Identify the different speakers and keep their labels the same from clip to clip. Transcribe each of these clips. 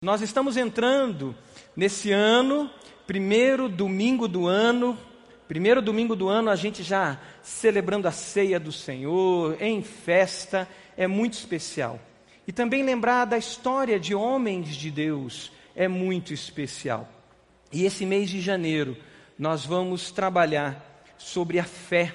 Speaker 1: Nós estamos entrando nesse ano, primeiro domingo do ano, primeiro domingo do ano, a gente já celebrando a ceia do Senhor, em festa, é muito especial. E também lembrar da história de homens de Deus é muito especial. E esse mês de janeiro, nós vamos trabalhar sobre a fé.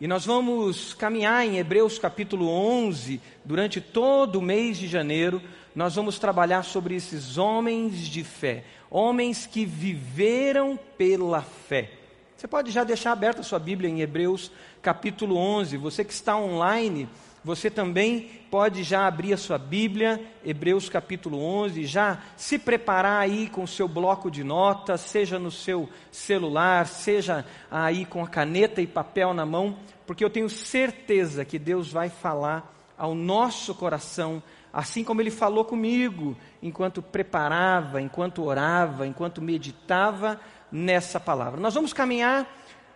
Speaker 1: E nós vamos caminhar em Hebreus capítulo 11 durante todo o mês de janeiro nós vamos trabalhar sobre esses homens de fé, homens que viveram pela fé. Você pode já deixar aberta a sua Bíblia em Hebreus capítulo 11. Você que está online, você também pode já abrir a sua Bíblia, Hebreus capítulo 11, já se preparar aí com o seu bloco de notas, seja no seu celular, seja aí com a caneta e papel na mão, porque eu tenho certeza que Deus vai falar ao nosso coração assim como ele falou comigo, enquanto preparava, enquanto orava, enquanto meditava nessa palavra. Nós vamos caminhar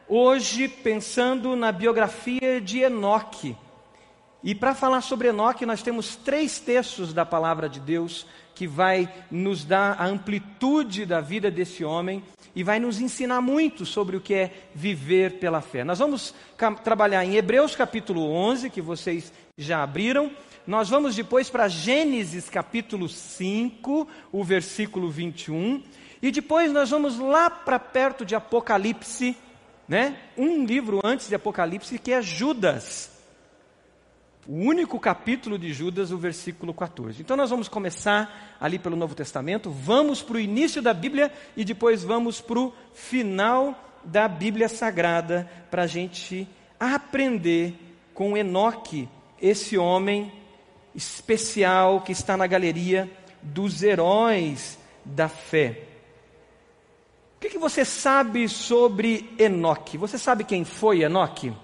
Speaker 1: hoje pensando na biografia de Enoque. E para falar sobre Enoque, nós temos três textos da palavra de Deus que vai nos dar a amplitude da vida desse homem e vai nos ensinar muito sobre o que é viver pela fé. Nós vamos trabalhar em Hebreus capítulo 11, que vocês já abriram, nós vamos depois para Gênesis capítulo 5, o versículo 21, e depois nós vamos lá para perto de Apocalipse, né? Um livro antes de Apocalipse que é Judas. O único capítulo de Judas, o versículo 14. Então nós vamos começar ali pelo Novo Testamento, vamos para o início da Bíblia e depois vamos para o final da Bíblia Sagrada para a gente aprender com Enoque, esse homem especial que está na galeria dos heróis da fé. O que, que você sabe sobre Enoque? Você sabe quem foi Enoque?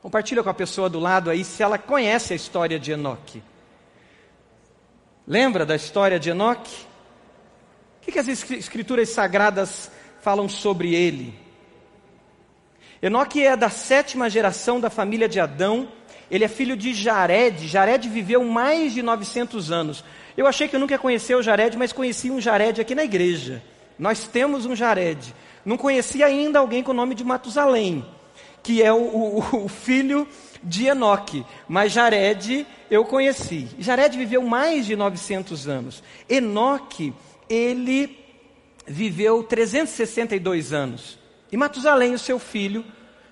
Speaker 1: Compartilha com a pessoa do lado aí se ela conhece a história de Enoque. Lembra da história de Enoque? O que, que as escrituras sagradas falam sobre ele? Enoque é da sétima geração da família de Adão ele é filho de Jared. Jared viveu mais de 900 anos. Eu achei que eu nunca conhecia o Jared, mas conheci um Jared aqui na igreja. Nós temos um Jared. Não conhecia ainda alguém com o nome de Matusalém, que é o, o, o filho de Enoque. Mas Jared eu conheci. Jared viveu mais de 900 anos. Enoque, ele viveu 362 anos. E Matusalém, o seu filho,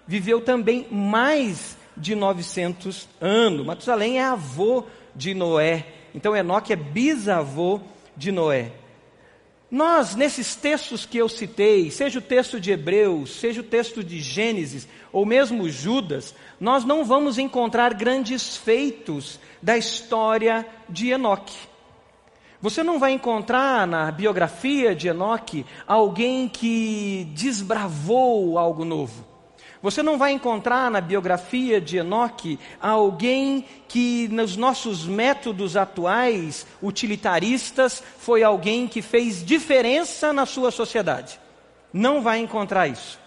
Speaker 1: viveu também mais de 900 anos. Matusalém é avô de Noé. Então Enoque é bisavô de Noé. Nós, nesses textos que eu citei, seja o texto de Hebreus, seja o texto de Gênesis, ou mesmo Judas, nós não vamos encontrar grandes feitos da história de Enoque. Você não vai encontrar na biografia de Enoque alguém que desbravou algo novo. Você não vai encontrar na biografia de Enoque alguém que, nos nossos métodos atuais, utilitaristas, foi alguém que fez diferença na sua sociedade. Não vai encontrar isso.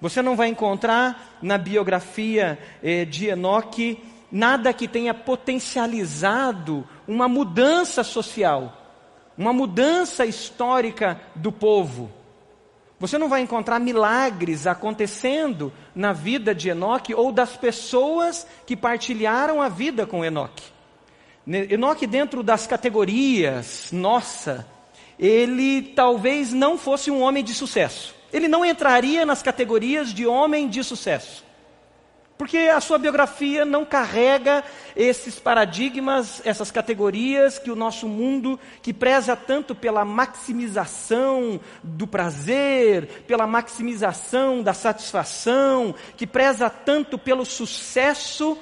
Speaker 1: Você não vai encontrar na biografia eh, de Enoque nada que tenha potencializado uma mudança social, uma mudança histórica do povo. Você não vai encontrar milagres acontecendo na vida de Enoque ou das pessoas que partilharam a vida com Enoque. Enoque, dentro das categorias nossa, ele talvez não fosse um homem de sucesso. Ele não entraria nas categorias de homem de sucesso. Porque a sua biografia não carrega esses paradigmas, essas categorias que o nosso mundo, que preza tanto pela maximização do prazer, pela maximização da satisfação, que preza tanto pelo sucesso,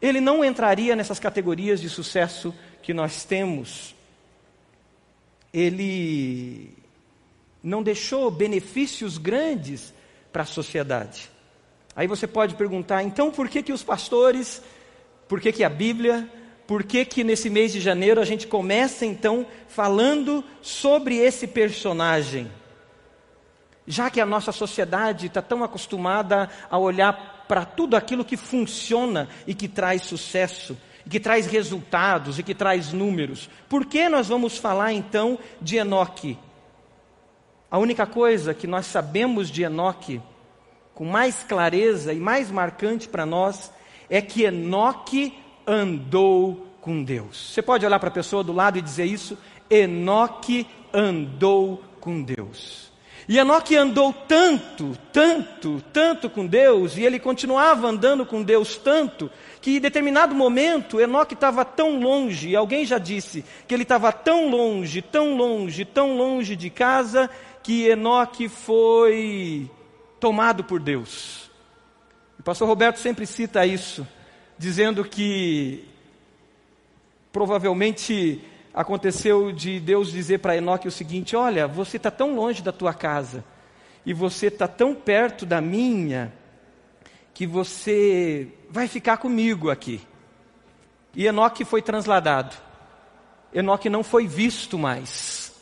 Speaker 1: ele não entraria nessas categorias de sucesso que nós temos. Ele não deixou benefícios grandes para a sociedade. Aí você pode perguntar, então por que que os pastores, por que que a Bíblia, por que que nesse mês de janeiro a gente começa então falando sobre esse personagem? Já que a nossa sociedade está tão acostumada a olhar para tudo aquilo que funciona e que traz sucesso. que traz resultados e que traz números. Por que nós vamos falar então de Enoque? A única coisa que nós sabemos de Enoque, com mais clareza e mais marcante para nós, é que Enoque andou com Deus. Você pode olhar para a pessoa do lado e dizer isso? Enoque andou com Deus. E Enoque andou tanto, tanto, tanto com Deus, e ele continuava andando com Deus tanto, que em determinado momento Enoque estava tão longe, e alguém já disse que ele estava tão longe, tão longe, tão longe de casa, que Enoque foi tomado por Deus. O pastor Roberto sempre cita isso, dizendo que provavelmente aconteceu de Deus dizer para Enoque o seguinte: Olha, você está tão longe da tua casa e você está tão perto da minha que você vai ficar comigo aqui. E Enoque foi transladado. Enoque não foi visto mais.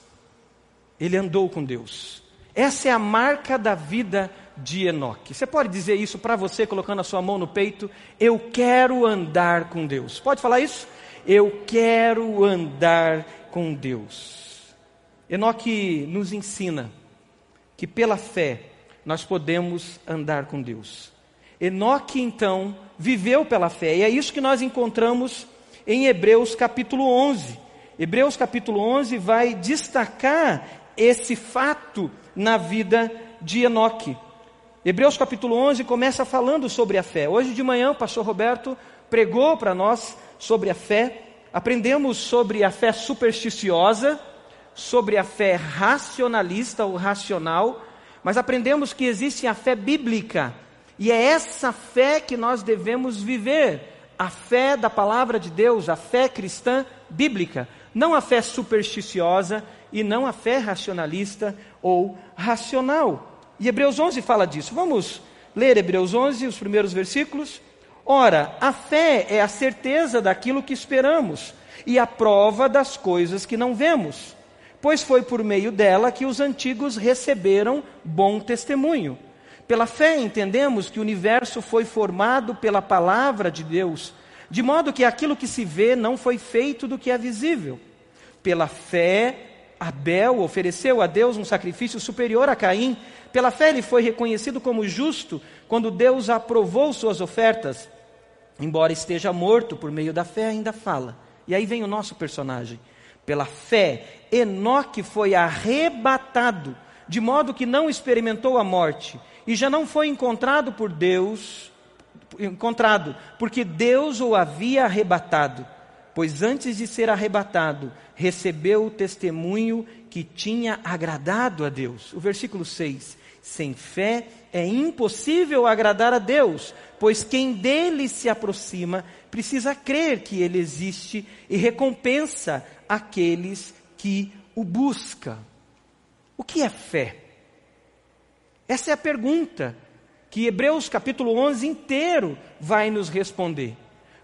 Speaker 1: Ele andou com Deus. Essa é a marca da vida de Enoque. Você pode dizer isso para você colocando a sua mão no peito? Eu quero andar com Deus. Pode falar isso? Eu quero andar com Deus. Enoque nos ensina que pela fé nós podemos andar com Deus. Enoque então viveu pela fé, e é isso que nós encontramos em Hebreus capítulo 11. Hebreus capítulo 11 vai destacar esse fato na vida de Enoque. Hebreus capítulo 11 começa falando sobre a fé. Hoje de manhã o pastor Roberto pregou para nós sobre a fé, aprendemos sobre a fé supersticiosa, sobre a fé racionalista ou racional, mas aprendemos que existe a fé bíblica, e é essa fé que nós devemos viver, a fé da palavra de Deus, a fé cristã bíblica, não a fé supersticiosa e não a fé racionalista ou racional. E Hebreus 11 fala disso. Vamos ler Hebreus 11, os primeiros versículos. Ora, a fé é a certeza daquilo que esperamos e a prova das coisas que não vemos, pois foi por meio dela que os antigos receberam bom testemunho. Pela fé entendemos que o universo foi formado pela palavra de Deus, de modo que aquilo que se vê não foi feito do que é visível. Pela fé, Abel ofereceu a Deus um sacrifício superior a Caim. Pela fé ele foi reconhecido como justo quando Deus aprovou suas ofertas embora esteja morto por meio da fé, ainda fala. E aí vem o nosso personagem. Pela fé, Enoque foi arrebatado, de modo que não experimentou a morte, e já não foi encontrado por Deus, encontrado, porque Deus o havia arrebatado. Pois antes de ser arrebatado, recebeu o testemunho que tinha agradado a Deus. O versículo 6: Sem fé é impossível agradar a Deus, pois quem dele se aproxima precisa crer que ele existe e recompensa aqueles que o buscam. O que é fé? Essa é a pergunta que Hebreus capítulo 11 inteiro vai nos responder.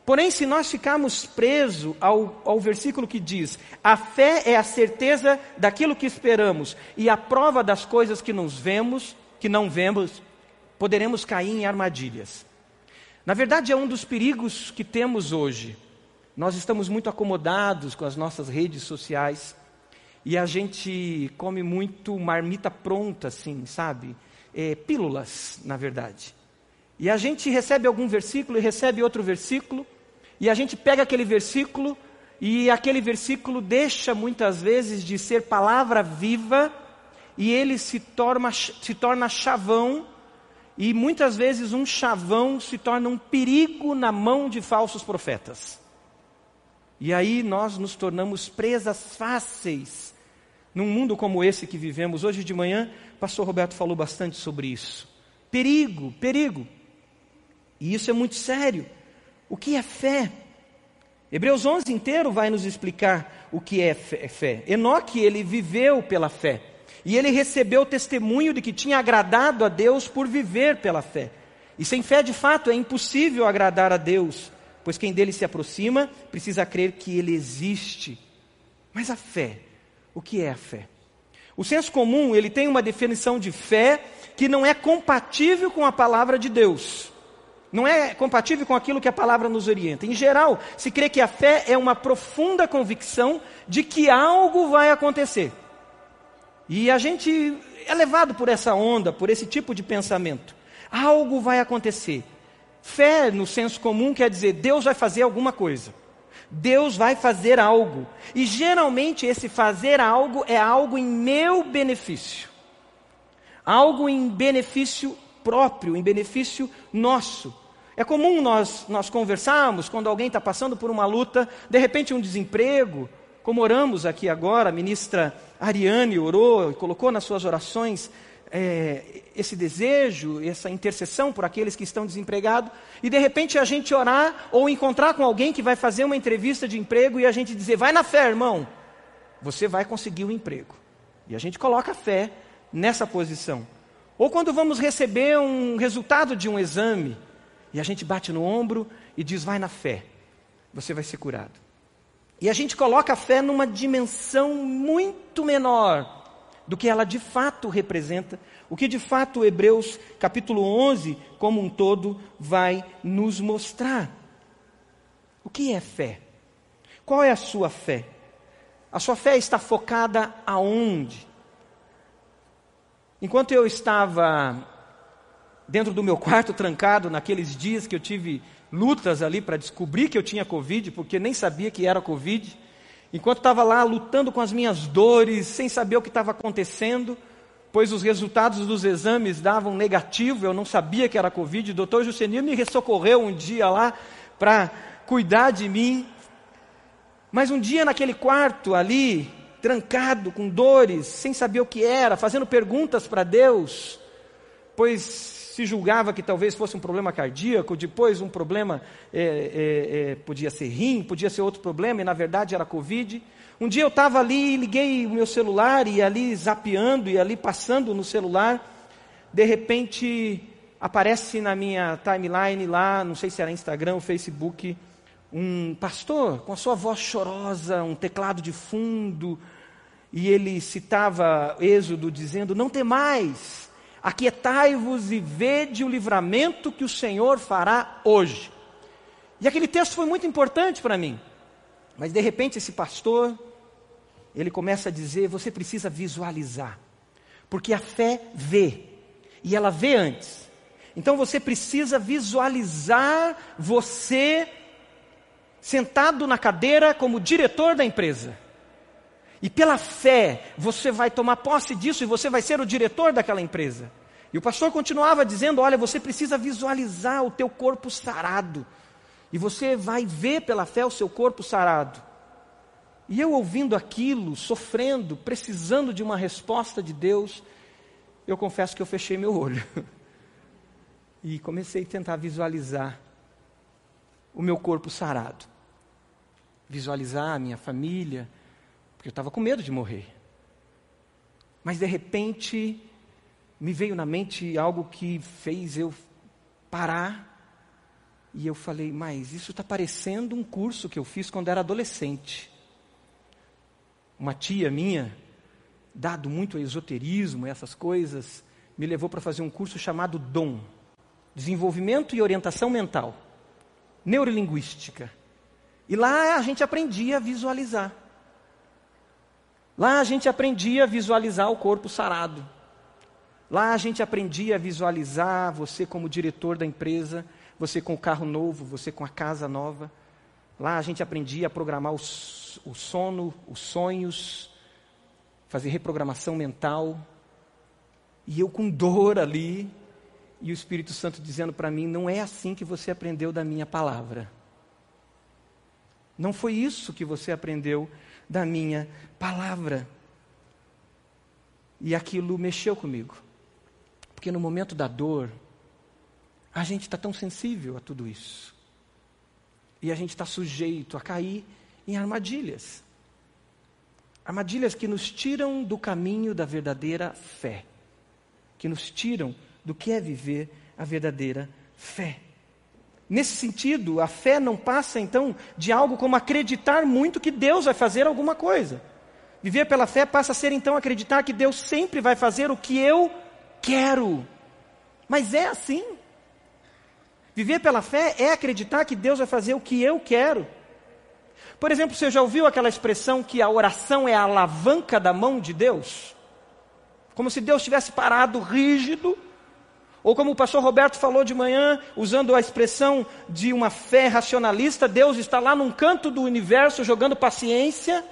Speaker 1: Porém, se nós ficarmos presos ao, ao versículo que diz: a fé é a certeza daquilo que esperamos e a prova das coisas que nos vemos, que não vemos, poderemos cair em armadilhas. Na verdade, é um dos perigos que temos hoje. Nós estamos muito acomodados com as nossas redes sociais e a gente come muito marmita pronta, assim, sabe? É, pílulas, na verdade. E a gente recebe algum versículo e recebe outro versículo, e a gente pega aquele versículo e aquele versículo deixa muitas vezes de ser palavra viva e ele se torna, se torna chavão e muitas vezes um chavão se torna um perigo na mão de falsos profetas. E aí nós nos tornamos presas fáceis num mundo como esse que vivemos. Hoje de manhã, o pastor Roberto falou bastante sobre isso. Perigo, perigo. E isso é muito sério. O que é fé? Hebreus 11 inteiro vai nos explicar o que é fé. Enoque, ele viveu pela fé. E ele recebeu o testemunho de que tinha agradado a Deus por viver pela fé. E sem fé, de fato, é impossível agradar a Deus, pois quem dele se aproxima precisa crer que ele existe. Mas a fé, o que é a fé? O senso comum, ele tem uma definição de fé que não é compatível com a palavra de Deus. Não é compatível com aquilo que a palavra nos orienta. Em geral, se crê que a fé é uma profunda convicção de que algo vai acontecer. E a gente é levado por essa onda, por esse tipo de pensamento. Algo vai acontecer. Fé, no senso comum, quer dizer Deus vai fazer alguma coisa. Deus vai fazer algo. E geralmente esse fazer algo é algo em meu benefício. Algo em benefício próprio, em benefício nosso. É comum nós, nós conversarmos quando alguém está passando por uma luta, de repente um desemprego, como oramos aqui agora, a ministra Ariane orou e colocou nas suas orações é, esse desejo, essa intercessão por aqueles que estão desempregados, e de repente a gente orar ou encontrar com alguém que vai fazer uma entrevista de emprego e a gente dizer: vai na fé, irmão, você vai conseguir o um emprego. E a gente coloca a fé nessa posição. Ou quando vamos receber um resultado de um exame, e a gente bate no ombro e diz: vai na fé, você vai ser curado. E a gente coloca a fé numa dimensão muito menor do que ela de fato representa, o que de fato Hebreus capítulo 11, como um todo, vai nos mostrar. O que é fé? Qual é a sua fé? A sua fé está focada aonde? Enquanto eu estava dentro do meu quarto trancado naqueles dias que eu tive lutas ali para descobrir que eu tinha Covid, porque nem sabia que era Covid. Enquanto estava lá lutando com as minhas dores, sem saber o que estava acontecendo, pois os resultados dos exames davam negativo, eu não sabia que era Covid. O doutor Jusenil me socorreu um dia lá para cuidar de mim. Mas um dia naquele quarto ali, trancado, com dores, sem saber o que era, fazendo perguntas para Deus, pois se julgava que talvez fosse um problema cardíaco, depois um problema é, é, é, podia ser rim, podia ser outro problema, e na verdade era Covid. Um dia eu estava ali, liguei o meu celular e ali zapeando e ali passando no celular, de repente aparece na minha timeline lá, não sei se era Instagram ou Facebook, um pastor com a sua voz chorosa, um teclado de fundo, e ele citava Êxodo dizendo: Não tem mais Aquietai-vos e vede o livramento que o Senhor fará hoje. E aquele texto foi muito importante para mim. Mas de repente esse pastor, ele começa a dizer: você precisa visualizar. Porque a fé vê, e ela vê antes. Então você precisa visualizar você sentado na cadeira como diretor da empresa. E pela fé, você vai tomar posse disso e você vai ser o diretor daquela empresa. E o pastor continuava dizendo: Olha, você precisa visualizar o teu corpo sarado. E você vai ver pela fé o seu corpo sarado. E eu ouvindo aquilo, sofrendo, precisando de uma resposta de Deus, eu confesso que eu fechei meu olho. E comecei a tentar visualizar o meu corpo sarado. Visualizar a minha família, porque eu estava com medo de morrer. Mas de repente, me veio na mente algo que fez eu parar. E eu falei, mas isso está parecendo um curso que eu fiz quando era adolescente. Uma tia minha, dado muito a esoterismo, essas coisas, me levou para fazer um curso chamado DOM Desenvolvimento e Orientação Mental, Neurolinguística. E lá a gente aprendia a visualizar. Lá a gente aprendia a visualizar o corpo sarado. Lá a gente aprendia a visualizar você como diretor da empresa, você com o carro novo, você com a casa nova. Lá a gente aprendia a programar o, o sono, os sonhos, fazer reprogramação mental. E eu com dor ali, e o Espírito Santo dizendo para mim: não é assim que você aprendeu da minha palavra. Não foi isso que você aprendeu da minha palavra. E aquilo mexeu comigo. Porque no momento da dor, a gente está tão sensível a tudo isso. E a gente está sujeito a cair em armadilhas. Armadilhas que nos tiram do caminho da verdadeira fé. Que nos tiram do que é viver a verdadeira fé. Nesse sentido, a fé não passa então de algo como acreditar muito que Deus vai fazer alguma coisa. Viver pela fé passa a ser então acreditar que Deus sempre vai fazer o que eu quero. Mas é assim. Viver pela fé é acreditar que Deus vai fazer o que eu quero. Por exemplo, você já ouviu aquela expressão que a oração é a alavanca da mão de Deus? Como se Deus tivesse parado rígido, ou como o pastor Roberto falou de manhã, usando a expressão de uma fé racionalista, Deus está lá num canto do universo jogando paciência,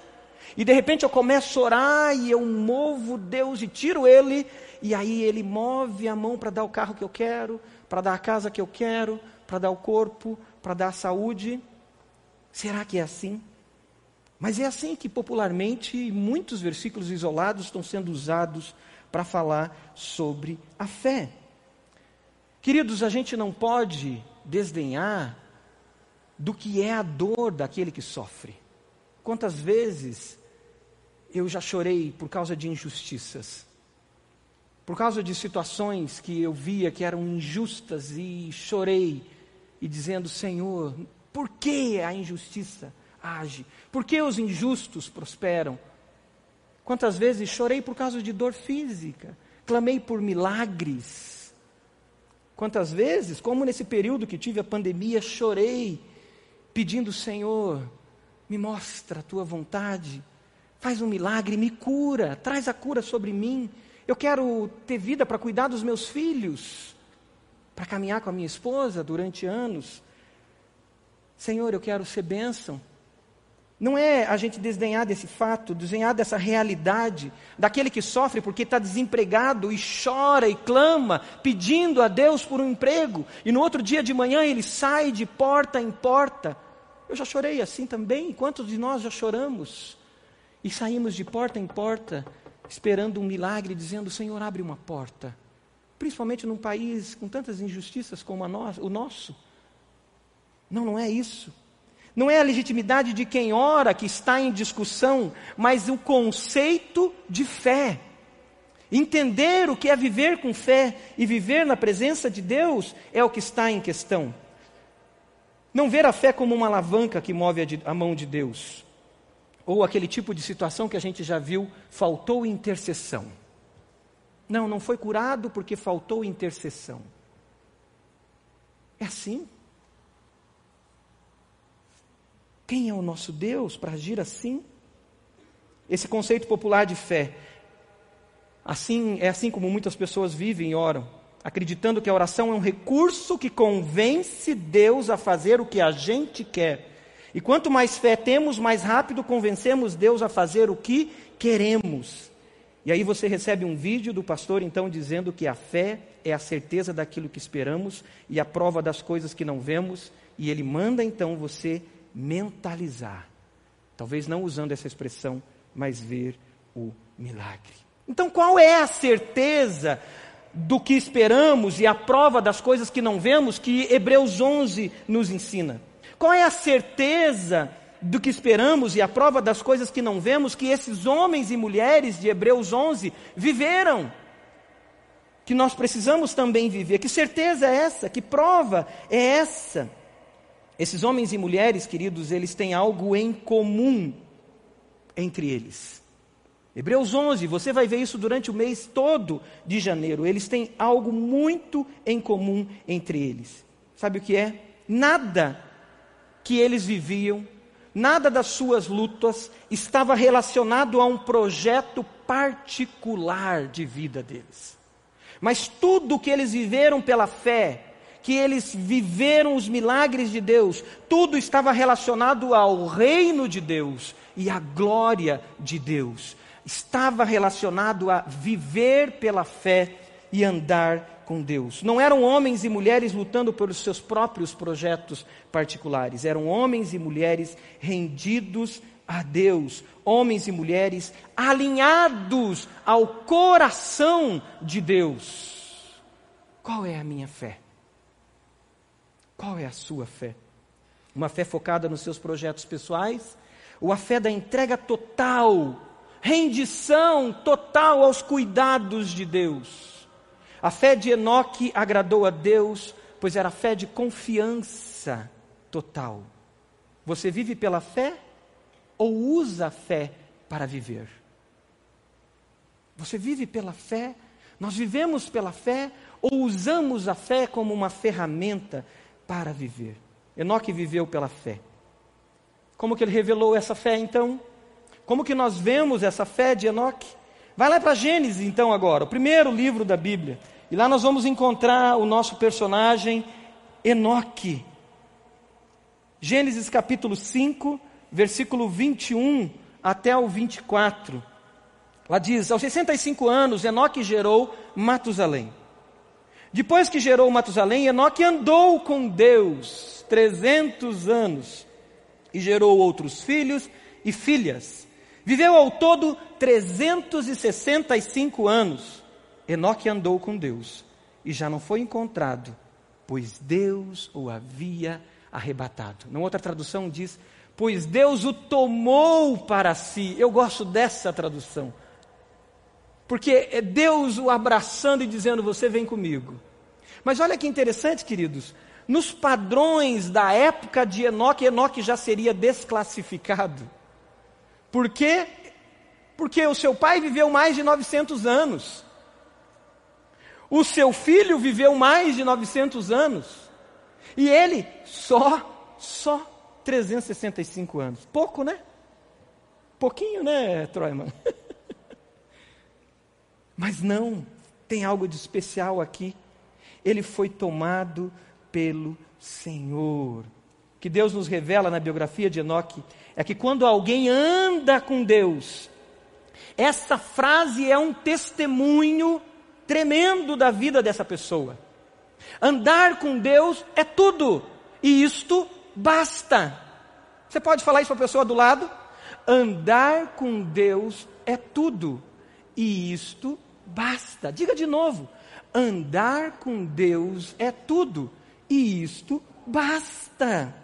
Speaker 1: e de repente eu começo a orar e eu movo Deus e tiro ele, e aí ele move a mão para dar o carro que eu quero, para dar a casa que eu quero, para dar o corpo, para dar a saúde. Será que é assim? Mas é assim que popularmente muitos versículos isolados estão sendo usados para falar sobre a fé. Queridos, a gente não pode desdenhar do que é a dor daquele que sofre. Quantas vezes eu já chorei por causa de injustiças, por causa de situações que eu via que eram injustas e chorei e dizendo: Senhor, por que a injustiça age? Por que os injustos prosperam? Quantas vezes chorei por causa de dor física, clamei por milagres. Quantas vezes, como nesse período que tive a pandemia, chorei pedindo, Senhor, me mostra a tua vontade, faz um milagre, me cura, traz a cura sobre mim. Eu quero ter vida para cuidar dos meus filhos, para caminhar com a minha esposa durante anos. Senhor, eu quero ser bênção. Não é a gente desdenhar desse fato, desdenhar dessa realidade, daquele que sofre porque está desempregado e chora e clama, pedindo a Deus por um emprego, e no outro dia de manhã ele sai de porta em porta. Eu já chorei assim também, quantos de nós já choramos? E saímos de porta em porta, esperando um milagre, dizendo: Senhor, abre uma porta. Principalmente num país com tantas injustiças como o nosso. Não, não é isso. Não é a legitimidade de quem ora que está em discussão, mas o conceito de fé. Entender o que é viver com fé e viver na presença de Deus é o que está em questão. Não ver a fé como uma alavanca que move a, a mão de Deus. Ou aquele tipo de situação que a gente já viu, faltou intercessão. Não, não foi curado porque faltou intercessão. É assim. Quem é o nosso Deus para agir assim? Esse conceito popular de fé. Assim, é assim como muitas pessoas vivem e oram, acreditando que a oração é um recurso que convence Deus a fazer o que a gente quer. E quanto mais fé temos, mais rápido convencemos Deus a fazer o que queremos. E aí você recebe um vídeo do pastor então dizendo que a fé é a certeza daquilo que esperamos e a prova das coisas que não vemos, e ele manda então você mentalizar. Talvez não usando essa expressão, mas ver o milagre. Então, qual é a certeza do que esperamos e a prova das coisas que não vemos que Hebreus 11 nos ensina? Qual é a certeza do que esperamos e a prova das coisas que não vemos que esses homens e mulheres de Hebreus 11 viveram? Que nós precisamos também viver. Que certeza é essa? Que prova é essa? Esses homens e mulheres, queridos, eles têm algo em comum entre eles. Hebreus 11, você vai ver isso durante o mês todo de janeiro. Eles têm algo muito em comum entre eles. Sabe o que é? Nada que eles viviam, nada das suas lutas estava relacionado a um projeto particular de vida deles. Mas tudo que eles viveram pela fé, que eles viveram os milagres de Deus, tudo estava relacionado ao reino de Deus e à glória de Deus. Estava relacionado a viver pela fé e andar com Deus. Não eram homens e mulheres lutando pelos seus próprios projetos particulares, eram homens e mulheres rendidos a Deus, homens e mulheres alinhados ao coração de Deus. Qual é a minha fé? Qual é a sua fé? Uma fé focada nos seus projetos pessoais? Ou a fé da entrega total, rendição total aos cuidados de Deus? A fé de Enoque agradou a Deus, pois era fé de confiança total. Você vive pela fé ou usa a fé para viver? Você vive pela fé? Nós vivemos pela fé ou usamos a fé como uma ferramenta para viver. Enoque viveu pela fé. Como que ele revelou essa fé então? Como que nós vemos essa fé de Enoque? Vai lá para Gênesis então agora, o primeiro livro da Bíblia. E lá nós vamos encontrar o nosso personagem Enoque. Gênesis capítulo 5, versículo 21 até o 24. Lá diz: Aos 65 anos, Enoque gerou Matusalém. Depois que gerou Matusalém, Enoque andou com Deus 300 anos e gerou outros filhos e filhas. Viveu ao todo 365 anos. Enoque andou com Deus e já não foi encontrado, pois Deus o havia arrebatado. Numa outra tradução diz: Pois Deus o tomou para si. Eu gosto dessa tradução. Porque é Deus o abraçando e dizendo: Você vem comigo. Mas olha que interessante, queridos. Nos padrões da época de Enoque, Enoque já seria desclassificado. Por quê? Porque o seu pai viveu mais de 900 anos. O seu filho viveu mais de 900 anos. E ele só, só 365 anos. Pouco, né? Pouquinho, né, Troiman? Mas não, tem algo de especial aqui. Ele foi tomado pelo Senhor. O que Deus nos revela na biografia de Enoque é que quando alguém anda com Deus, essa frase é um testemunho tremendo da vida dessa pessoa. Andar com Deus é tudo, e isto basta. Você pode falar isso para a pessoa do lado? Andar com Deus é tudo, e isto basta. Diga de novo: andar com Deus é tudo, e isto basta.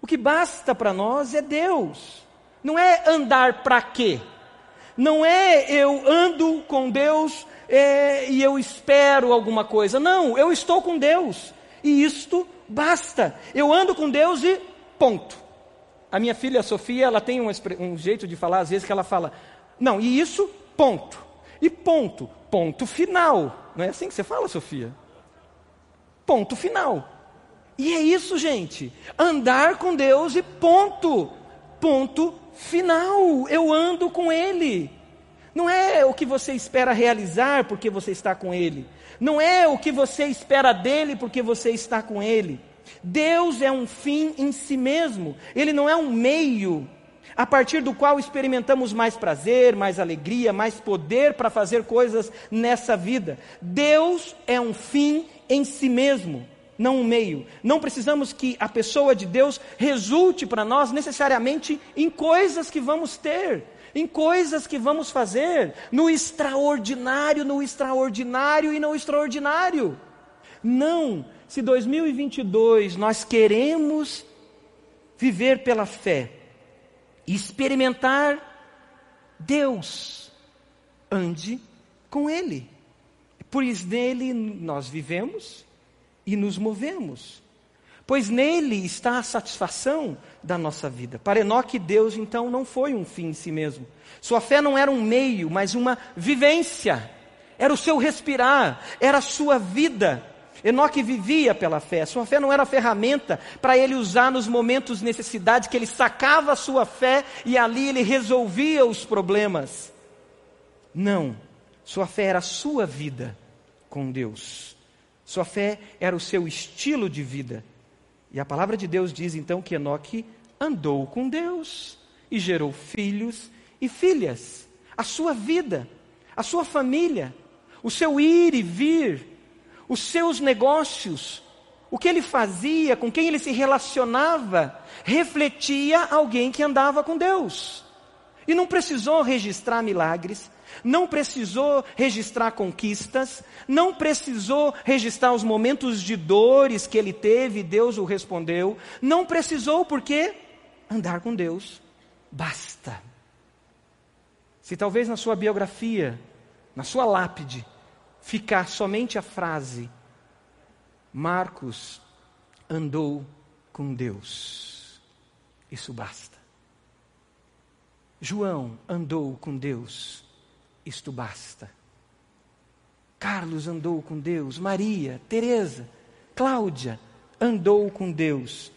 Speaker 1: O que basta para nós é Deus. Não é andar para quê? Não é eu ando com Deus é, e eu espero alguma coisa. Não, eu estou com Deus. E isto basta. Eu ando com Deus e ponto. A minha filha Sofia, ela tem um, um jeito de falar, às vezes, que ela fala, não, e isso, ponto. E ponto, ponto final. Não é assim que você fala, Sofia? Ponto final. E é isso, gente. Andar com Deus e ponto. Ponto final. Eu ando com Ele. Não é o que você espera realizar porque você está com Ele. Não é o que você espera dele porque você está com Ele. Deus é um fim em si mesmo. Ele não é um meio a partir do qual experimentamos mais prazer, mais alegria, mais poder para fazer coisas nessa vida. Deus é um fim em si mesmo não um meio. Não precisamos que a pessoa de Deus resulte para nós necessariamente em coisas que vamos ter, em coisas que vamos fazer, no extraordinário, no extraordinário e no extraordinário. Não, se 2022 nós queremos viver pela fé experimentar Deus, ande com Ele. Pois nele nós vivemos e nos movemos. Pois nele está a satisfação da nossa vida. Para Enoque, Deus então não foi um fim em si mesmo. Sua fé não era um meio, mas uma vivência. Era o seu respirar, era a sua vida. Enoque vivia pela fé. Sua fé não era ferramenta para ele usar nos momentos de necessidade, que ele sacava a sua fé e ali ele resolvia os problemas. Não. Sua fé era a sua vida com Deus. Sua fé era o seu estilo de vida. E a palavra de Deus diz então que Enoque andou com Deus e gerou filhos e filhas. A sua vida, a sua família, o seu ir e vir, os seus negócios, o que ele fazia, com quem ele se relacionava, refletia alguém que andava com Deus. E não precisou registrar milagres, não precisou registrar conquistas, não precisou registrar os momentos de dores que ele teve, Deus o respondeu, não precisou porque andar com Deus basta. Se talvez na sua biografia, na sua lápide, ficar somente a frase: Marcos andou com Deus, isso basta. João andou com Deus, isto basta. Carlos andou com Deus, Maria, Teresa, Cláudia andou com Deus.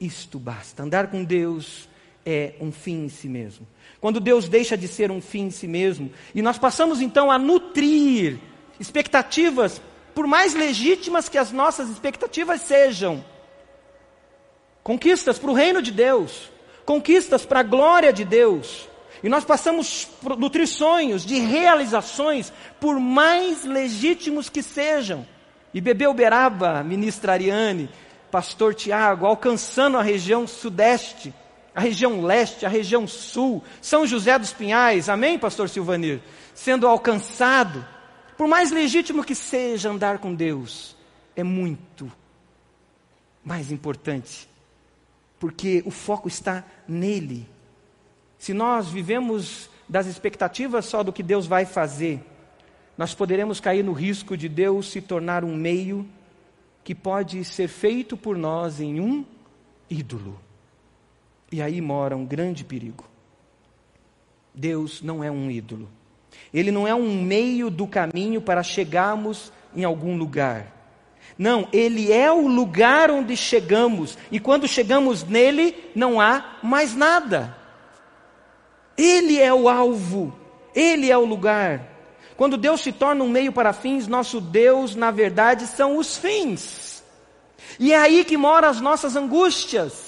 Speaker 1: Isto basta. Andar com Deus é um fim em si mesmo. Quando Deus deixa de ser um fim em si mesmo, e nós passamos então a nutrir expectativas, por mais legítimas que as nossas expectativas sejam, conquistas para o reino de Deus, conquistas para a glória de Deus, e nós passamos a nutrir sonhos de realizações, por mais legítimos que sejam. E Bebeu Beraba, ministra Ariane, pastor Tiago, alcançando a região sudeste, a região leste, a região sul, São José dos Pinhais, amém, pastor Silvanir? Sendo alcançado, por mais legítimo que seja andar com Deus, é muito mais importante, porque o foco está nele. Se nós vivemos das expectativas só do que Deus vai fazer, nós poderemos cair no risco de Deus se tornar um meio que pode ser feito por nós em um ídolo. E aí mora um grande perigo. Deus não é um ídolo. Ele não é um meio do caminho para chegarmos em algum lugar. Não, ele é o lugar onde chegamos, e quando chegamos nele, não há mais nada. Ele é o alvo, ele é o lugar. Quando Deus se torna um meio para fins, nosso Deus, na verdade, são os fins. E é aí que moram as nossas angústias.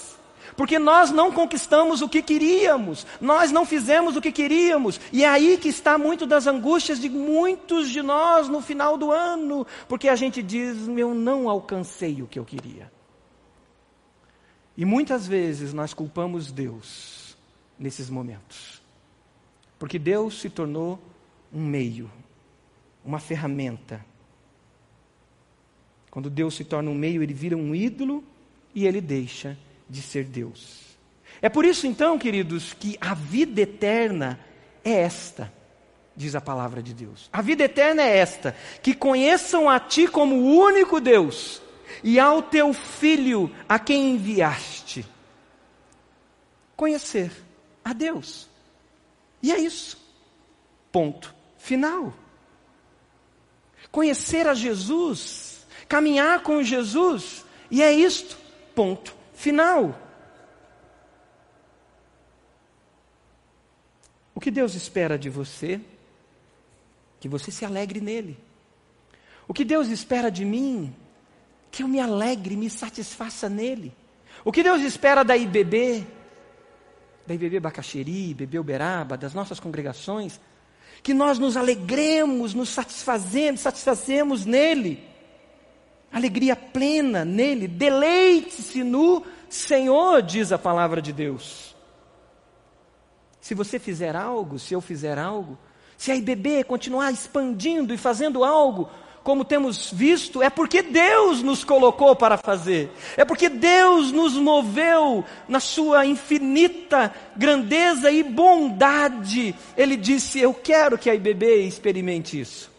Speaker 1: Porque nós não conquistamos o que queríamos, nós não fizemos o que queríamos, e é aí que está muito das angústias de muitos de nós no final do ano, porque a gente diz: eu não alcancei o que eu queria. E muitas vezes nós culpamos Deus nesses momentos, porque Deus se tornou um meio, uma ferramenta. Quando Deus se torna um meio, ele vira um ídolo e ele deixa de ser Deus. É por isso, então, queridos, que a vida eterna é esta, diz a palavra de Deus. A vida eterna é esta: que conheçam a Ti como o único Deus e ao Teu Filho a quem enviaste. Conhecer a Deus. E é isso. Ponto final. Conhecer a Jesus, caminhar com Jesus, e é isto. Ponto final. O que Deus espera de você? Que você se alegre nele. O que Deus espera de mim? Que eu me alegre, me satisfaça nele. O que Deus espera da IBB, da IBB Bacaxeri, IBB Uberaba, das nossas congregações? Que nós nos alegremos, nos satisfazemos, satisfazemos nele alegria plena nele, deleite-se no Senhor, diz a palavra de Deus. Se você fizer algo, se eu fizer algo, se a IBB continuar expandindo e fazendo algo, como temos visto, é porque Deus nos colocou para fazer, é porque Deus nos moveu na sua infinita grandeza e bondade. Ele disse: Eu quero que a IBB experimente isso.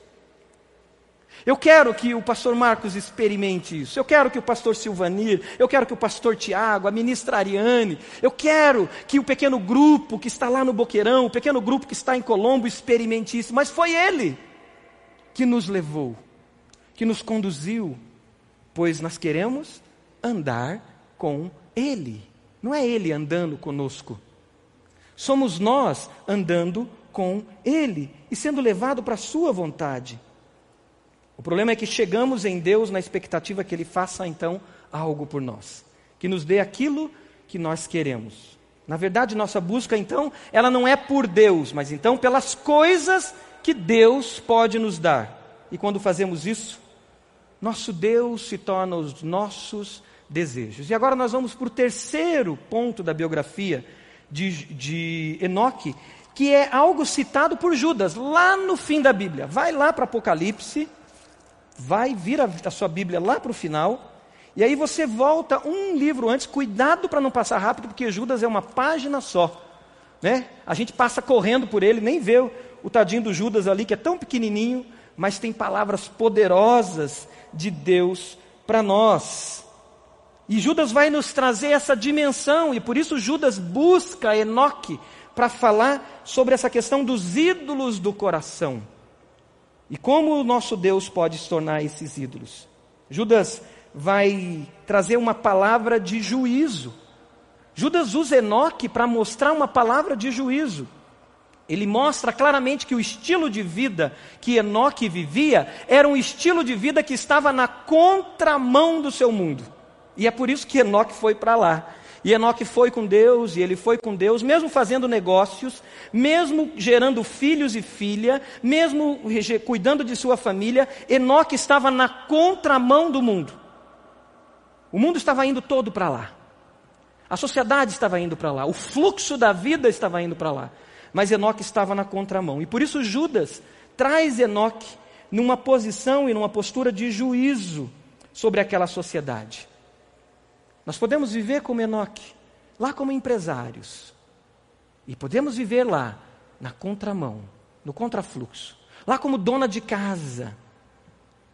Speaker 1: Eu quero que o pastor Marcos experimente isso. Eu quero que o pastor Silvanir, eu quero que o pastor Tiago, a ministra Ariane, eu quero que o pequeno grupo que está lá no Boqueirão, o pequeno grupo que está em Colombo experimente isso. Mas foi ele que nos levou, que nos conduziu, pois nós queremos andar com ele. Não é ele andando conosco. Somos nós andando com ele e sendo levado para a sua vontade. O problema é que chegamos em Deus na expectativa que Ele faça então algo por nós, que nos dê aquilo que nós queremos. Na verdade, nossa busca então, ela não é por Deus, mas então pelas coisas que Deus pode nos dar. E quando fazemos isso, nosso Deus se torna os nossos desejos. E agora nós vamos para o terceiro ponto da biografia de, de Enoque, que é algo citado por Judas, lá no fim da Bíblia. Vai lá para Apocalipse vai, vira a sua Bíblia lá para o final, e aí você volta um livro antes, cuidado para não passar rápido, porque Judas é uma página só. Né? A gente passa correndo por ele, nem vê o, o tadinho do Judas ali, que é tão pequenininho, mas tem palavras poderosas de Deus para nós. E Judas vai nos trazer essa dimensão, e por isso Judas busca Enoque para falar sobre essa questão dos ídolos do coração. E como o nosso Deus pode se tornar esses ídolos? Judas vai trazer uma palavra de juízo. Judas usa Enoque para mostrar uma palavra de juízo. Ele mostra claramente que o estilo de vida que Enoque vivia era um estilo de vida que estava na contramão do seu mundo. E é por isso que Enoque foi para lá. E Enoque foi com Deus, e ele foi com Deus, mesmo fazendo negócios, mesmo gerando filhos e filha, mesmo cuidando de sua família, Enoque estava na contramão do mundo. O mundo estava indo todo para lá. A sociedade estava indo para lá, o fluxo da vida estava indo para lá. Mas Enoque estava na contramão. E por isso Judas traz Enoque numa posição e numa postura de juízo sobre aquela sociedade. Nós podemos viver como Enoque, lá como empresários. E podemos viver lá, na contramão, no contrafluxo. Lá como dona de casa,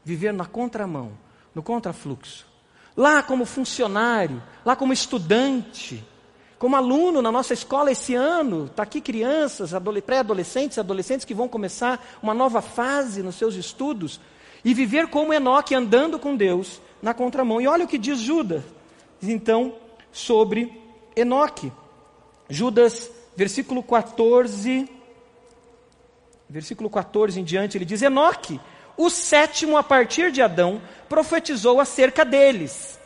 Speaker 1: viver na contramão, no contrafluxo. Lá como funcionário, lá como estudante, como aluno na nossa escola esse ano, está aqui crianças, pré-adolescentes, adolescentes que vão começar uma nova fase nos seus estudos e viver como Enoque andando com Deus na contramão. E olha o que diz Judas, então, sobre Enoque. Judas, versículo 14, versículo 14 em diante, ele diz: Enoque, o sétimo a partir de Adão, profetizou acerca deles.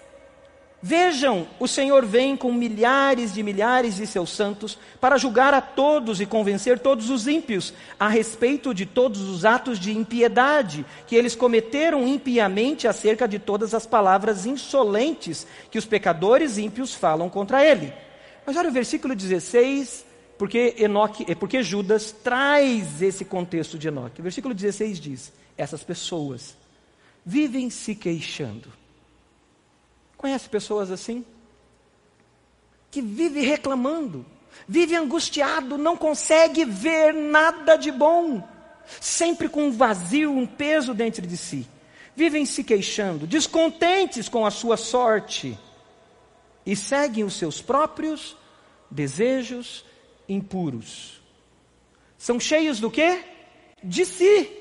Speaker 1: Vejam, o Senhor vem com milhares de milhares de seus santos para julgar a todos e convencer todos os ímpios a respeito de todos os atos de impiedade que eles cometeram impiamente acerca de todas as palavras insolentes que os pecadores ímpios falam contra ele. Mas olha o versículo 16, porque Enoque, é porque Judas traz esse contexto de Enoque. O versículo 16 diz: essas pessoas vivem se queixando Conhece pessoas assim? Que vive reclamando, vive angustiado, não consegue ver nada de bom, sempre com um vazio, um peso dentro de si. Vivem se queixando, descontentes com a sua sorte e seguem os seus próprios desejos impuros. São cheios do quê? De si.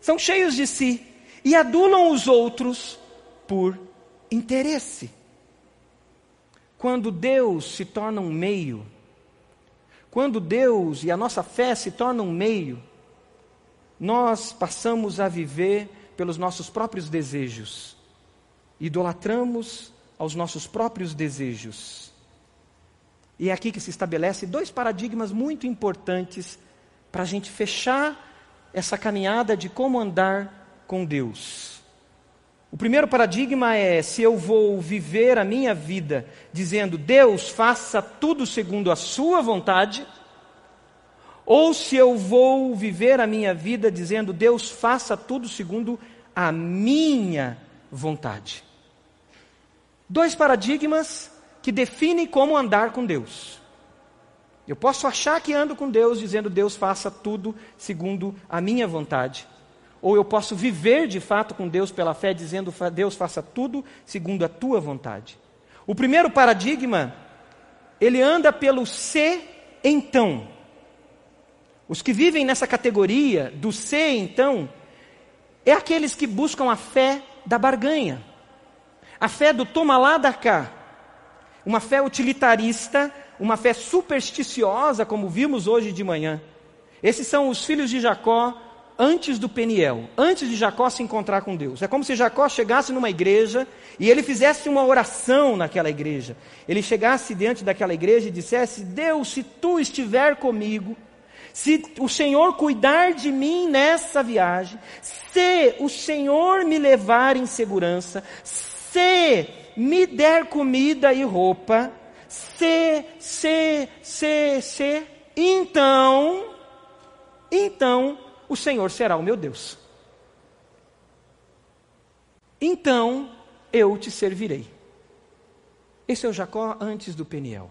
Speaker 1: São cheios de si e adulam os outros por interesse. Quando Deus se torna um meio, quando Deus e a nossa fé se tornam um meio, nós passamos a viver pelos nossos próprios desejos, idolatramos aos nossos próprios desejos. E é aqui que se estabelece dois paradigmas muito importantes para a gente fechar essa caminhada de como andar com Deus. O primeiro paradigma é se eu vou viver a minha vida dizendo Deus faça tudo segundo a sua vontade, ou se eu vou viver a minha vida dizendo Deus faça tudo segundo a minha vontade. Dois paradigmas que definem como andar com Deus. Eu posso achar que ando com Deus dizendo Deus faça tudo segundo a minha vontade ou eu posso viver de fato com Deus pela fé, dizendo Deus faça tudo segundo a tua vontade. O primeiro paradigma, ele anda pelo ser então. Os que vivem nessa categoria do ser então, é aqueles que buscam a fé da barganha, a fé do toma lá da cá, uma fé utilitarista, uma fé supersticiosa, como vimos hoje de manhã. Esses são os filhos de Jacó, antes do Peniel, antes de Jacó se encontrar com Deus. É como se Jacó chegasse numa igreja e ele fizesse uma oração naquela igreja. Ele chegasse diante daquela igreja e dissesse: Deus, se tu estiver comigo, se o Senhor cuidar de mim nessa viagem, se o Senhor me levar em segurança, se me der comida e roupa, se, se, se, se, então, então o Senhor será o meu Deus. Então eu te servirei. Esse é o Jacó antes do Peniel.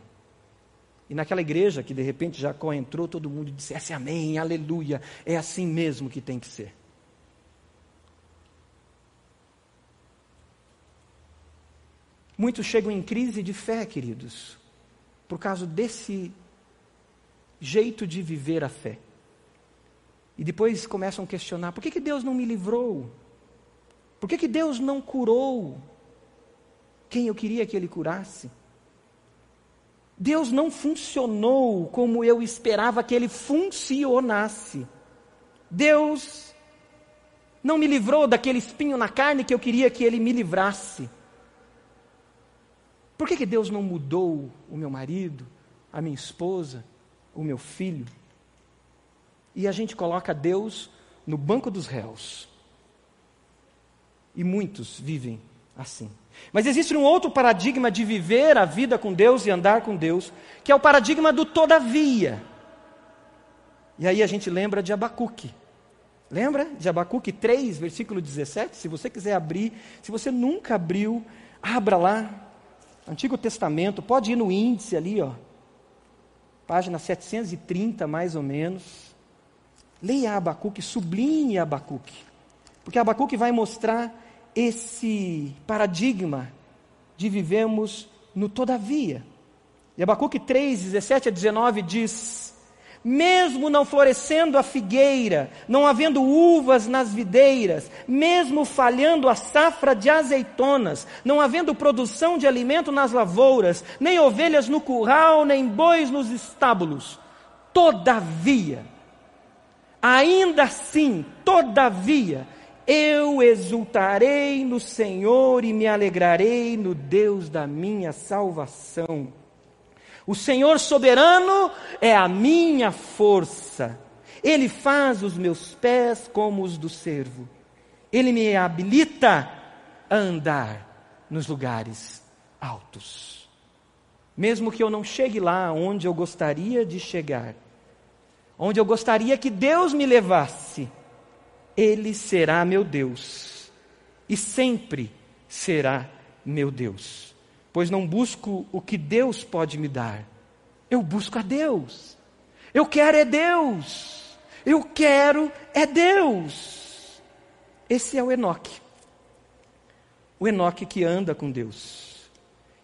Speaker 1: E naquela igreja que de repente Jacó entrou, todo mundo dissesse amém, aleluia, é assim mesmo que tem que ser. Muitos chegam em crise de fé, queridos, por causa desse jeito de viver a fé. E depois começam a questionar: por que, que Deus não me livrou? Por que, que Deus não curou quem eu queria que Ele curasse? Deus não funcionou como eu esperava que Ele funcionasse. Deus não me livrou daquele espinho na carne que eu queria que Ele me livrasse. Por que, que Deus não mudou o meu marido, a minha esposa, o meu filho? E a gente coloca Deus no banco dos réus. E muitos vivem assim. Mas existe um outro paradigma de viver a vida com Deus e andar com Deus, que é o paradigma do todavia. E aí a gente lembra de Abacuque. Lembra de Abacuque 3, versículo 17? Se você quiser abrir, se você nunca abriu, abra lá. Antigo Testamento, pode ir no índice ali, ó. Página 730, mais ou menos. Leia Abacuque, sublinhe Abacuque. Porque Abacuque vai mostrar esse paradigma de vivemos no todavia. E Abacuque 3, 17 a 19 diz: Mesmo não florescendo a figueira, não havendo uvas nas videiras, mesmo falhando a safra de azeitonas, não havendo produção de alimento nas lavouras, nem ovelhas no curral, nem bois nos estábulos, todavia, ainda assim, todavia, eu exultarei no Senhor e me alegrarei no Deus da minha salvação. O Senhor soberano é a minha força. Ele faz os meus pés como os do servo. Ele me habilita a andar nos lugares altos. Mesmo que eu não chegue lá onde eu gostaria de chegar, onde eu gostaria que Deus me levasse, ele será meu Deus e sempre será meu Deus. Pois não busco o que Deus pode me dar, eu busco a Deus. Eu quero é Deus. Eu quero é Deus. Esse é o Enoque. O Enoque que anda com Deus.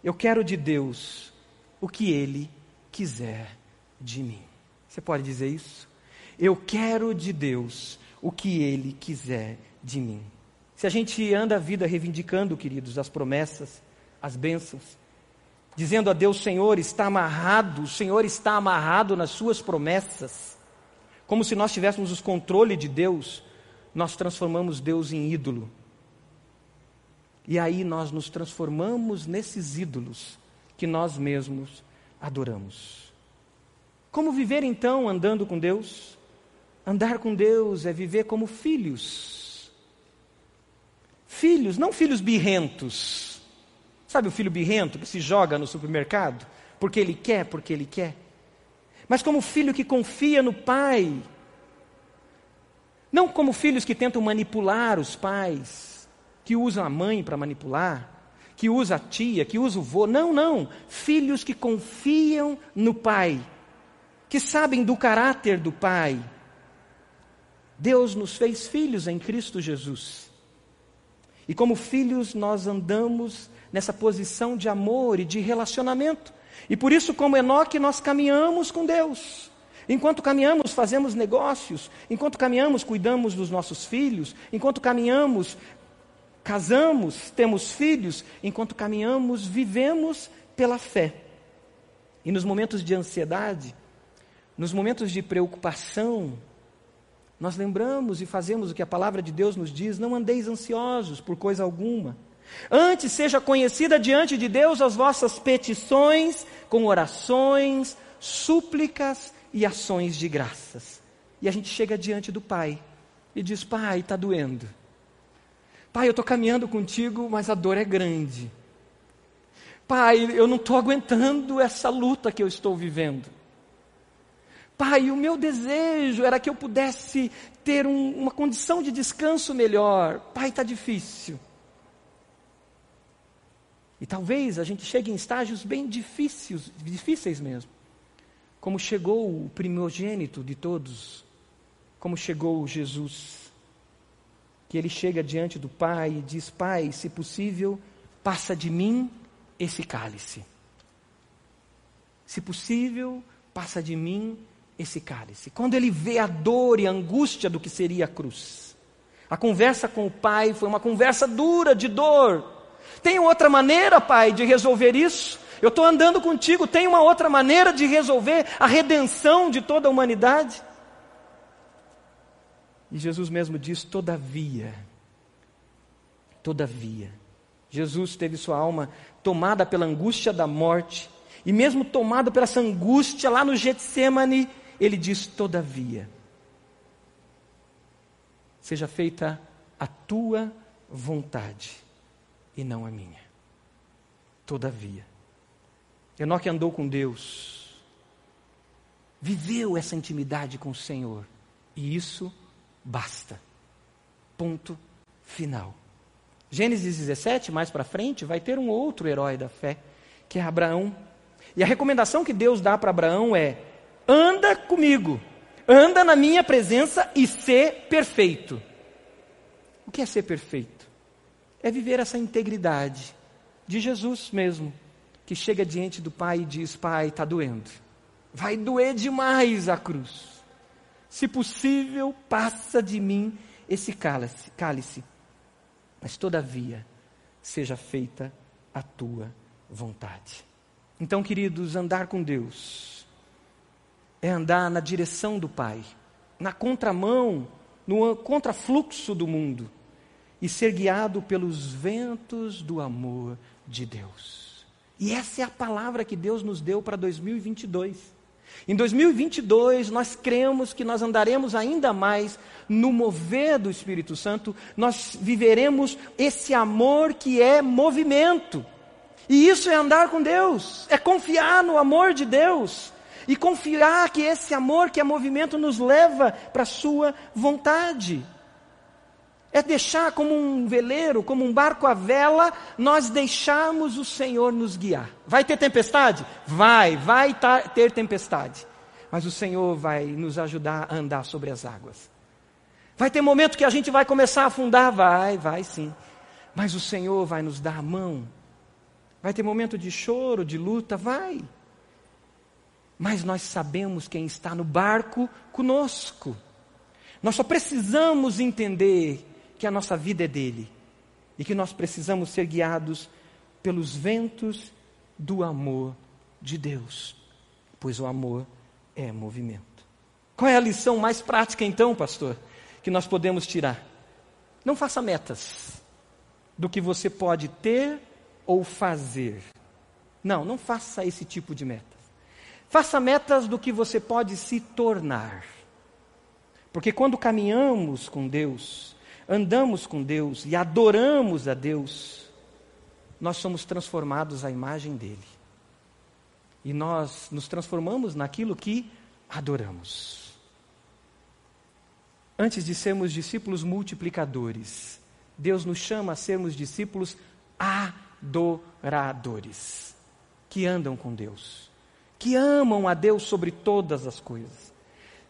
Speaker 1: Eu quero de Deus o que Ele quiser de mim. Você pode dizer isso? Eu quero de Deus o que Ele quiser de mim. Se a gente anda a vida reivindicando, queridos, as promessas, as bênçãos, dizendo a Deus, Senhor, está amarrado, o Senhor está amarrado nas Suas promessas, como se nós tivéssemos o controle de Deus, nós transformamos Deus em ídolo. E aí nós nos transformamos nesses ídolos que nós mesmos adoramos. Como viver então andando com Deus? Andar com Deus é viver como filhos. Filhos, não filhos birrentos. Sabe o filho birrento que se joga no supermercado? Porque ele quer, porque ele quer. Mas como filho que confia no pai. Não como filhos que tentam manipular os pais, que usam a mãe para manipular, que usa a tia, que usa o vô. Não, não. Filhos que confiam no pai, que sabem do caráter do pai, Deus nos fez filhos em Cristo Jesus. E como filhos, nós andamos nessa posição de amor e de relacionamento. E por isso, como Enoque, nós caminhamos com Deus. Enquanto caminhamos, fazemos negócios. Enquanto caminhamos, cuidamos dos nossos filhos. Enquanto caminhamos, casamos, temos filhos. Enquanto caminhamos, vivemos pela fé. E nos momentos de ansiedade, nos momentos de preocupação, nós lembramos e fazemos o que a palavra de Deus nos diz: não andeis ansiosos por coisa alguma. Antes seja conhecida diante de Deus as vossas petições com orações, súplicas e ações de graças. E a gente chega diante do Pai e diz: Pai, está doendo. Pai, eu estou caminhando contigo, mas a dor é grande. Pai, eu não estou aguentando essa luta que eu estou vivendo. Pai, o meu desejo era que eu pudesse ter um, uma condição de descanso melhor. Pai, está difícil. E talvez a gente chegue em estágios bem difíceis, difíceis mesmo. Como chegou o primogênito de todos, como chegou Jesus. Que ele chega diante do Pai e diz: Pai, se possível, passa de mim esse cálice. Se possível, passa de mim esse cálice. Quando ele vê a dor e a angústia do que seria a cruz, A conversa com o pai foi uma conversa dura, de dor. Tem outra maneira, pai, de resolver isso? Eu estou andando contigo, tem uma outra maneira de resolver a redenção de toda a humanidade? E Jesus mesmo diz: todavia, todavia. Jesus teve sua alma tomada pela angústia da morte, e mesmo tomado por essa angústia lá no Getsemane, ele diz: todavia, seja feita a tua vontade e não a minha. Todavia, Enoque andou com Deus, viveu essa intimidade com o Senhor, e isso basta. Ponto final. Gênesis 17, mais para frente, vai ter um outro herói da fé, que é Abraão. E a recomendação que Deus dá para Abraão é: anda comigo, anda na minha presença e ser perfeito. O que é ser perfeito? É viver essa integridade de Jesus mesmo, que chega diante do Pai e diz: Pai, está doendo. Vai doer demais a cruz. Se possível, passa de mim esse cálice, cálice. Mas todavia, seja feita a tua vontade. Então, queridos, andar com Deus é andar na direção do Pai, na contramão, no contrafluxo do mundo e ser guiado pelos ventos do amor de Deus. E essa é a palavra que Deus nos deu para 2022. Em 2022, nós cremos que nós andaremos ainda mais no mover do Espírito Santo, nós viveremos esse amor que é movimento. E isso é andar com Deus, é confiar no amor de Deus e confiar que esse amor que é movimento nos leva para a sua vontade. É deixar como um veleiro, como um barco à vela, nós deixarmos o Senhor nos guiar. Vai ter tempestade? Vai, vai ter tempestade. Mas o Senhor vai nos ajudar a andar sobre as águas. Vai ter momento que a gente vai começar a afundar? Vai, vai sim. Mas o Senhor vai nos dar a mão. Vai ter momento de choro, de luta? Vai. Mas nós sabemos quem está no barco conosco. Nós só precisamos entender que a nossa vida é dele e que nós precisamos ser guiados pelos ventos do amor de Deus, pois o amor é movimento. Qual é a lição mais prática então, pastor, que nós podemos tirar? Não faça metas do que você pode ter ou fazer. Não, não faça esse tipo de metas. Faça metas do que você pode se tornar. Porque quando caminhamos com Deus, andamos com Deus e adoramos a Deus, nós somos transformados à imagem dele. E nós nos transformamos naquilo que adoramos. Antes de sermos discípulos multiplicadores, Deus nos chama a sermos discípulos adoradores, que andam com Deus, que amam a Deus sobre todas as coisas.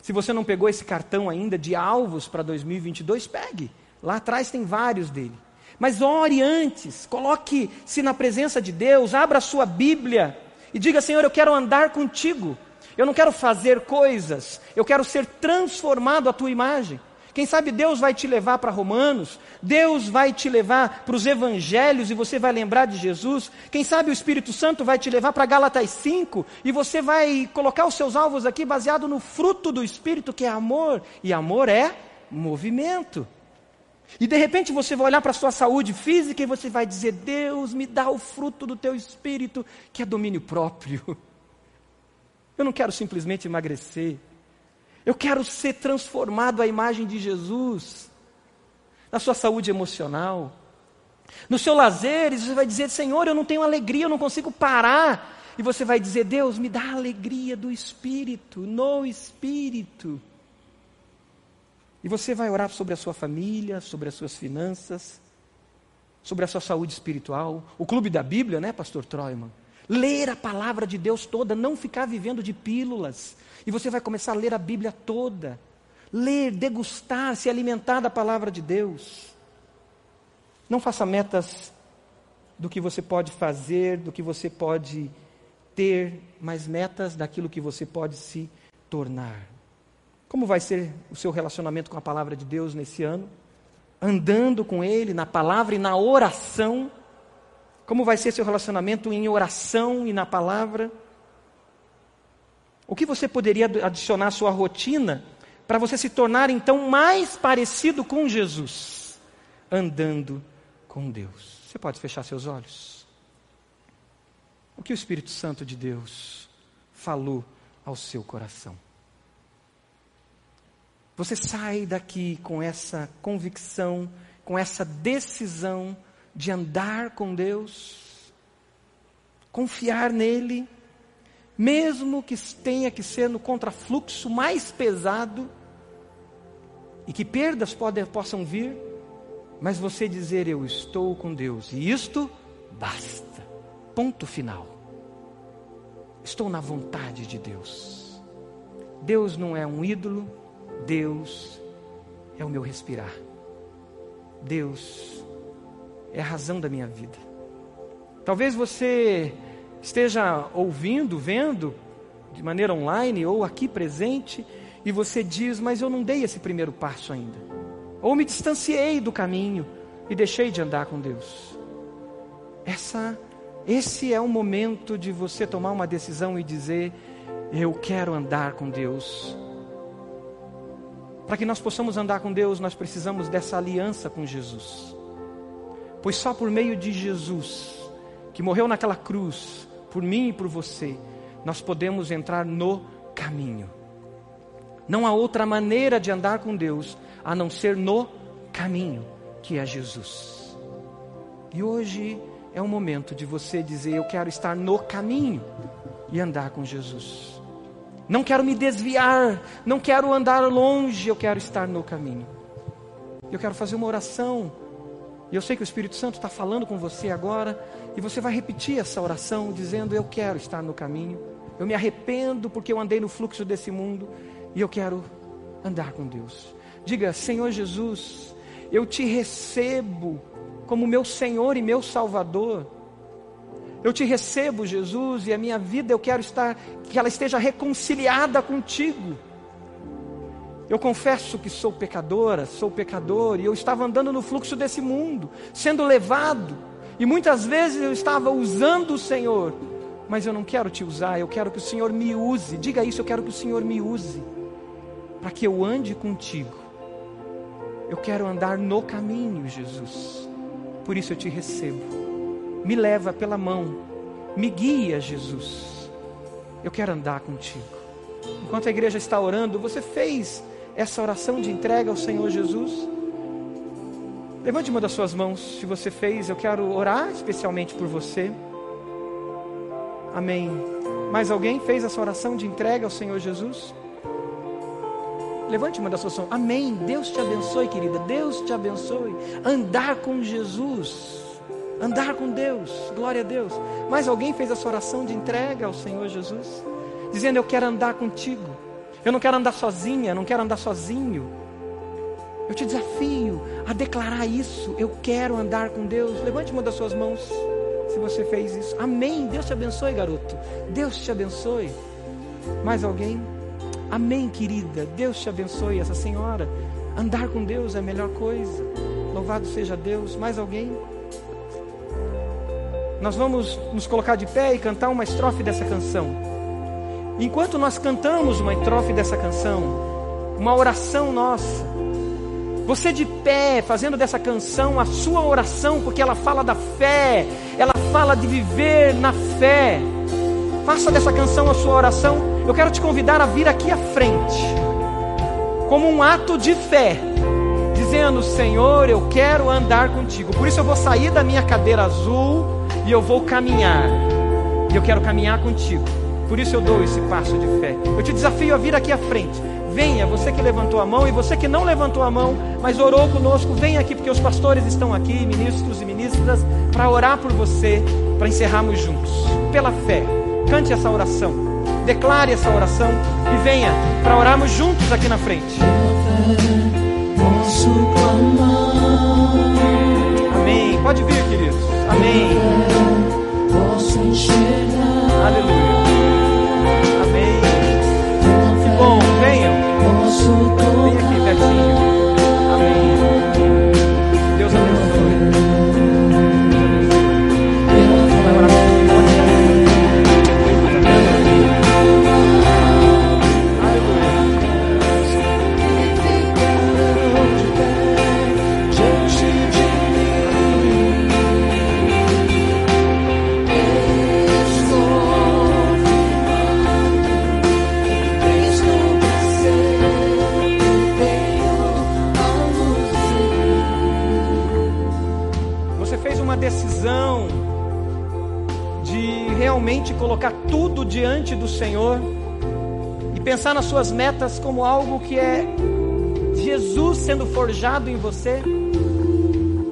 Speaker 1: Se você não pegou esse cartão ainda de alvos para 2022, pegue. Lá atrás tem vários dele. Mas ore antes, coloque-se na presença de Deus, abra a sua Bíblia e diga: Senhor, eu quero andar contigo. Eu não quero fazer coisas, eu quero ser transformado à tua imagem. Quem sabe Deus vai te levar para Romanos, Deus vai te levar para os Evangelhos e você vai lembrar de Jesus. Quem sabe o Espírito Santo vai te levar para Gálatas 5 e você vai colocar os seus alvos aqui baseado no fruto do Espírito, que é amor. E amor é movimento. E de repente você vai olhar para a sua saúde física e você vai dizer: Deus, me dá o fruto do teu espírito, que é domínio próprio. Eu não quero simplesmente emagrecer. Eu quero ser transformado à imagem de Jesus. Na sua saúde emocional. No seu lazer, você vai dizer: Senhor, eu não tenho alegria, eu não consigo parar. E você vai dizer: Deus, me dá a alegria do espírito, no espírito. E você vai orar sobre a sua família, sobre as suas finanças, sobre a sua saúde espiritual. O clube da Bíblia, né, pastor Troiman? Ler a palavra de Deus toda, não ficar vivendo de pílulas. E você vai começar a ler a Bíblia toda. Ler, degustar, se alimentar da palavra de Deus. Não faça metas do que você pode fazer, do que você pode ter, mas metas daquilo que você pode se tornar. Como vai ser o seu relacionamento com a palavra de Deus nesse ano? andando com Ele na palavra e na oração? Como vai ser seu relacionamento em oração e na palavra? O que você poderia adicionar à sua rotina para você se tornar então mais parecido com Jesus, andando com Deus? Você pode fechar seus olhos? O que o Espírito Santo de Deus falou ao seu coração? Você sai daqui com essa convicção, com essa decisão de andar com Deus, confiar nele, mesmo que tenha que ser no contrafluxo mais pesado e que perdas possam vir, mas você dizer eu estou com Deus e isto basta. Ponto final. Estou na vontade de Deus. Deus não é um ídolo, Deus é o meu respirar. Deus é a razão da minha vida. Talvez você esteja ouvindo, vendo, de maneira online ou aqui presente, e você diz: Mas eu não dei esse primeiro passo ainda. Ou me distanciei do caminho e deixei de andar com Deus. Essa, esse é o momento de você tomar uma decisão e dizer: Eu quero andar com Deus. Para que nós possamos andar com Deus, nós precisamos dessa aliança com Jesus. Pois só por meio de Jesus, que morreu naquela cruz, por mim e por você, nós podemos entrar no caminho. Não há outra maneira de andar com Deus a não ser no caminho, que é Jesus. E hoje é o momento de você dizer: Eu quero estar no caminho e andar com Jesus. Não quero me desviar, não quero andar longe, eu quero estar no caminho. Eu quero fazer uma oração. E eu sei que o Espírito Santo está falando com você agora, e você vai repetir essa oração dizendo: Eu quero estar no caminho. Eu me arrependo porque eu andei no fluxo desse mundo e eu quero andar com Deus. Diga: Senhor Jesus, eu te recebo como meu Senhor e meu Salvador. Eu te recebo, Jesus, e a minha vida eu quero estar, que ela esteja reconciliada contigo. Eu confesso que sou pecadora, sou pecador, e eu estava andando no fluxo desse mundo, sendo levado, e muitas vezes eu estava usando o Senhor, mas eu não quero te usar, eu quero que o Senhor me use. Diga isso, eu quero que o Senhor me use, para que eu ande contigo. Eu quero andar no caminho, Jesus, por isso eu te recebo me leva pela mão, me guia, Jesus. Eu quero andar contigo. Enquanto a igreja está orando, você fez essa oração de entrega ao Senhor Jesus? Levante uma das suas mãos, se você fez, eu quero orar especialmente por você. Amém. Mais alguém fez essa oração de entrega ao Senhor Jesus? Levante uma das suas mãos. Amém. Deus te abençoe, querida. Deus te abençoe. Andar com Jesus andar com Deus, glória a Deus. Mas alguém fez essa oração de entrega ao Senhor Jesus, dizendo: Eu quero andar contigo, eu não quero andar sozinha, não quero andar sozinho. Eu te desafio a declarar isso. Eu quero andar com Deus. Levante uma das suas mãos se você fez isso. Amém. Deus te abençoe, garoto. Deus te abençoe. Mais alguém? Amém, querida. Deus te abençoe, essa senhora. Andar com Deus é a melhor coisa. Louvado seja Deus. Mais alguém? nós vamos nos colocar de pé e cantar uma estrofe dessa canção. Enquanto nós cantamos uma estrofe dessa canção, uma oração nossa, você de pé, fazendo dessa canção a sua oração, porque ela fala da fé, ela fala de viver na fé. Faça dessa canção a sua oração. Eu quero te convidar a vir aqui à frente, como um ato de fé, dizendo: Senhor, eu quero andar contigo. Por isso eu vou sair da minha cadeira azul e eu vou caminhar. E eu quero caminhar contigo. Por isso eu dou esse passo de fé. Eu te desafio a vir aqui à frente. Venha, você que levantou a mão e você que não levantou a mão, mas orou conosco, venha aqui porque os pastores estão aqui, ministros e ministras, para orar por você, para encerrarmos juntos. Pela fé. Cante essa oração. Declare essa oração e venha para orarmos juntos aqui na frente. Posso clamar. Amém. Pode vir, queridos. Amém. Posso enxergar. Aleluia. Bom, venham. Venha colocar tudo diante do Senhor e pensar nas suas metas como algo que é Jesus sendo forjado em você.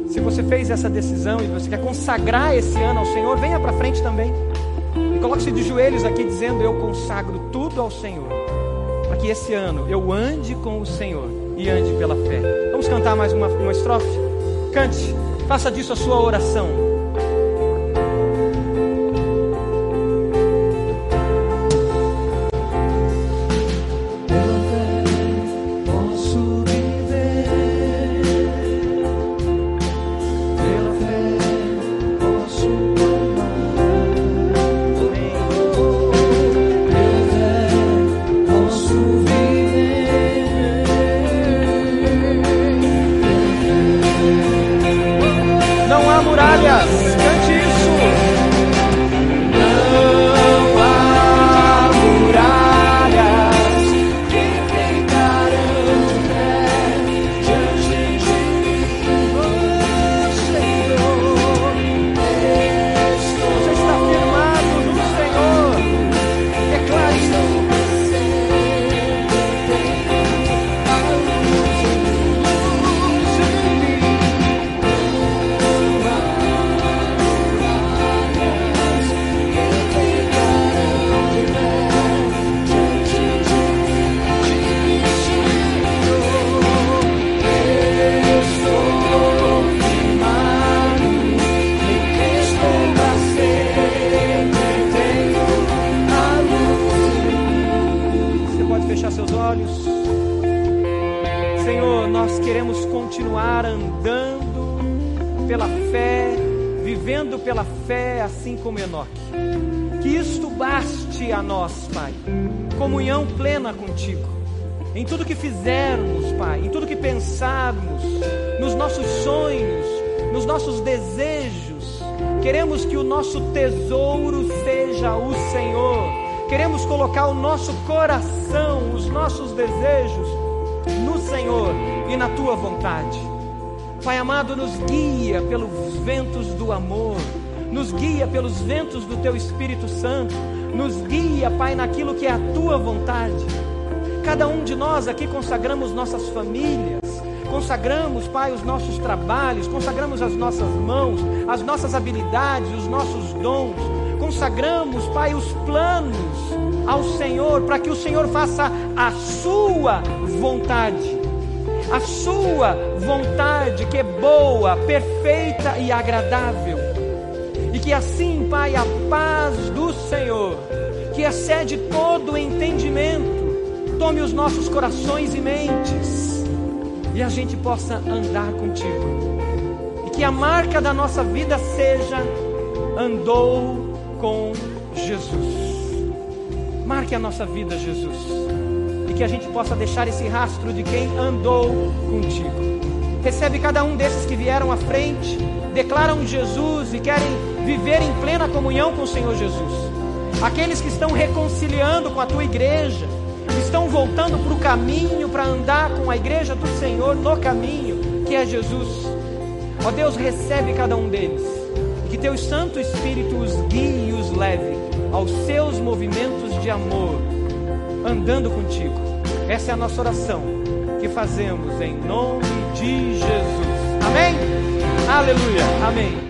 Speaker 1: Se você fez essa decisão e você quer consagrar esse ano ao Senhor, venha para frente também. E coloque-se de joelhos aqui dizendo: Eu consagro tudo ao Senhor. Para que esse ano eu ande com o Senhor e ande pela fé. Vamos cantar mais uma, uma estrofe? Cante, faça disso a sua oração.
Speaker 2: Colocar o nosso coração, os nossos desejos no Senhor e na tua vontade. Pai amado, nos guia pelos ventos do amor, nos guia pelos ventos do teu Espírito Santo, nos guia, Pai, naquilo que é a tua vontade. Cada um de nós aqui consagramos nossas famílias, consagramos, Pai, os nossos trabalhos, consagramos as nossas mãos, as nossas habilidades, os nossos dons, consagramos, Pai, os planos ao Senhor, para que o Senhor faça a sua vontade. A sua vontade que é boa, perfeita e agradável. E que assim, Pai, a paz do Senhor, que excede todo entendimento, tome os nossos corações e mentes e a gente possa andar contigo. E que a marca da nossa vida seja andou com Jesus. Marque a nossa vida, Jesus. E que a gente possa deixar esse rastro de quem andou contigo. Recebe cada um desses que vieram à frente, declaram Jesus e querem viver em plena comunhão com o Senhor Jesus. Aqueles que estão reconciliando com a tua igreja, estão voltando para o caminho para andar com a igreja do Senhor no caminho, que é Jesus. Ó Deus, recebe cada um deles. Que teu Santo Espírito os guie e os leve aos seus movimentos de amor, andando contigo. Essa é a nossa oração que fazemos em nome de Jesus. Amém? Aleluia. Amém.